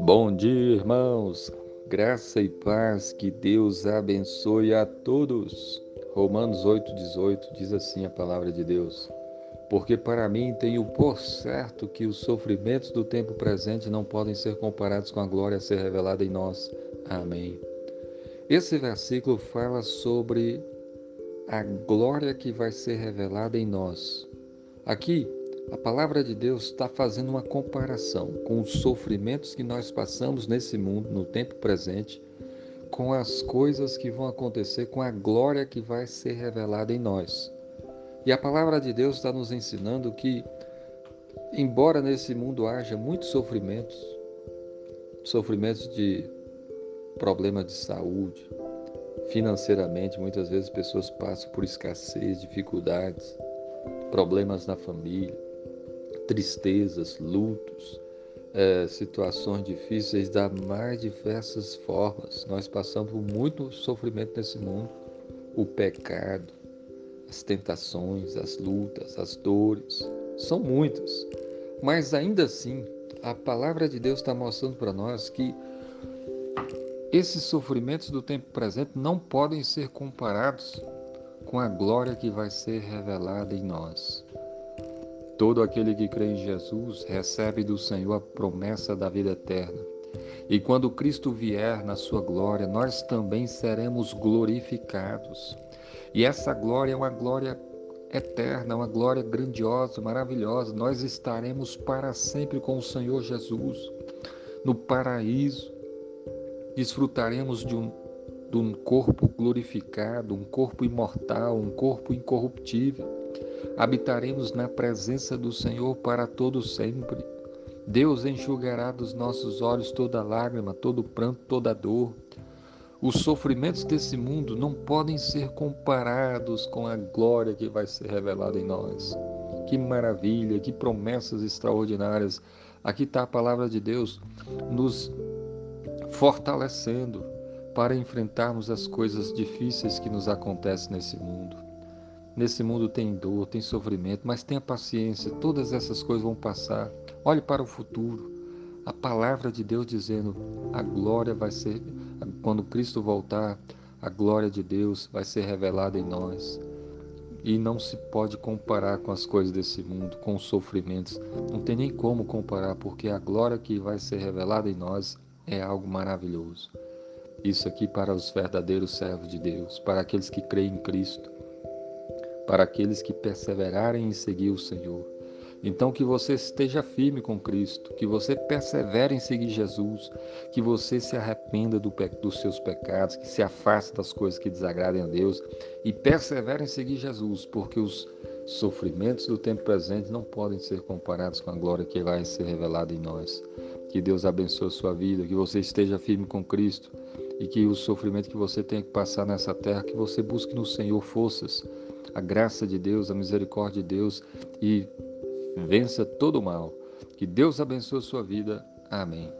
Bom dia, irmãos. Graça e paz, que Deus abençoe a todos. Romanos 8:18 diz assim a palavra de Deus: Porque para mim tenho por certo que os sofrimentos do tempo presente não podem ser comparados com a glória a ser revelada em nós. Amém. Esse versículo fala sobre a glória que vai ser revelada em nós. Aqui, a palavra de Deus está fazendo uma comparação com os sofrimentos que nós passamos nesse mundo, no tempo presente, com as coisas que vão acontecer, com a glória que vai ser revelada em nós. E a palavra de Deus está nos ensinando que, embora nesse mundo haja muitos sofrimentos, sofrimentos de problemas de saúde, financeiramente, muitas vezes pessoas passam por escassez, dificuldades, problemas na família, tristezas, lutos, é, situações difíceis das mais diversas formas. Nós passamos por muito sofrimento nesse mundo, o pecado, as tentações, as lutas, as dores, são muitas. Mas ainda assim, a palavra de Deus está mostrando para nós que esses sofrimentos do tempo presente não podem ser comparados com a glória que vai ser revelada em nós. Todo aquele que crê em Jesus recebe do Senhor a promessa da vida eterna. E quando Cristo vier na sua glória, nós também seremos glorificados. E essa glória é uma glória eterna, uma glória grandiosa, maravilhosa. Nós estaremos para sempre com o Senhor Jesus no paraíso desfrutaremos de um, de um corpo glorificado, um corpo imortal, um corpo incorruptível. Habitaremos na presença do Senhor para todo sempre. Deus enxugará dos nossos olhos toda lágrima, todo pranto, toda dor. Os sofrimentos desse mundo não podem ser comparados com a glória que vai ser revelada em nós. Que maravilha, que promessas extraordinárias. Aqui está a palavra de Deus nos fortalecendo para enfrentarmos as coisas difíceis que nos acontecem nesse mundo. Nesse mundo tem dor, tem sofrimento, mas tenha paciência, todas essas coisas vão passar. Olhe para o futuro. A palavra de Deus dizendo: a glória vai ser, quando Cristo voltar, a glória de Deus vai ser revelada em nós. E não se pode comparar com as coisas desse mundo, com os sofrimentos. Não tem nem como comparar, porque a glória que vai ser revelada em nós é algo maravilhoso. Isso aqui para os verdadeiros servos de Deus, para aqueles que creem em Cristo, para aqueles que perseverarem em seguir o Senhor. Então, que você esteja firme com Cristo, que você persevere em seguir Jesus, que você se arrependa do dos seus pecados, que se afaste das coisas que desagradem a Deus e persevere em seguir Jesus, porque os sofrimentos do tempo presente não podem ser comparados com a glória que vai ser revelada em nós. Que Deus abençoe a sua vida, que você esteja firme com Cristo e que o sofrimento que você tem que passar nessa terra, que você busque no Senhor forças, a graça de Deus, a misericórdia de Deus e vença todo o mal. Que Deus abençoe a sua vida. Amém.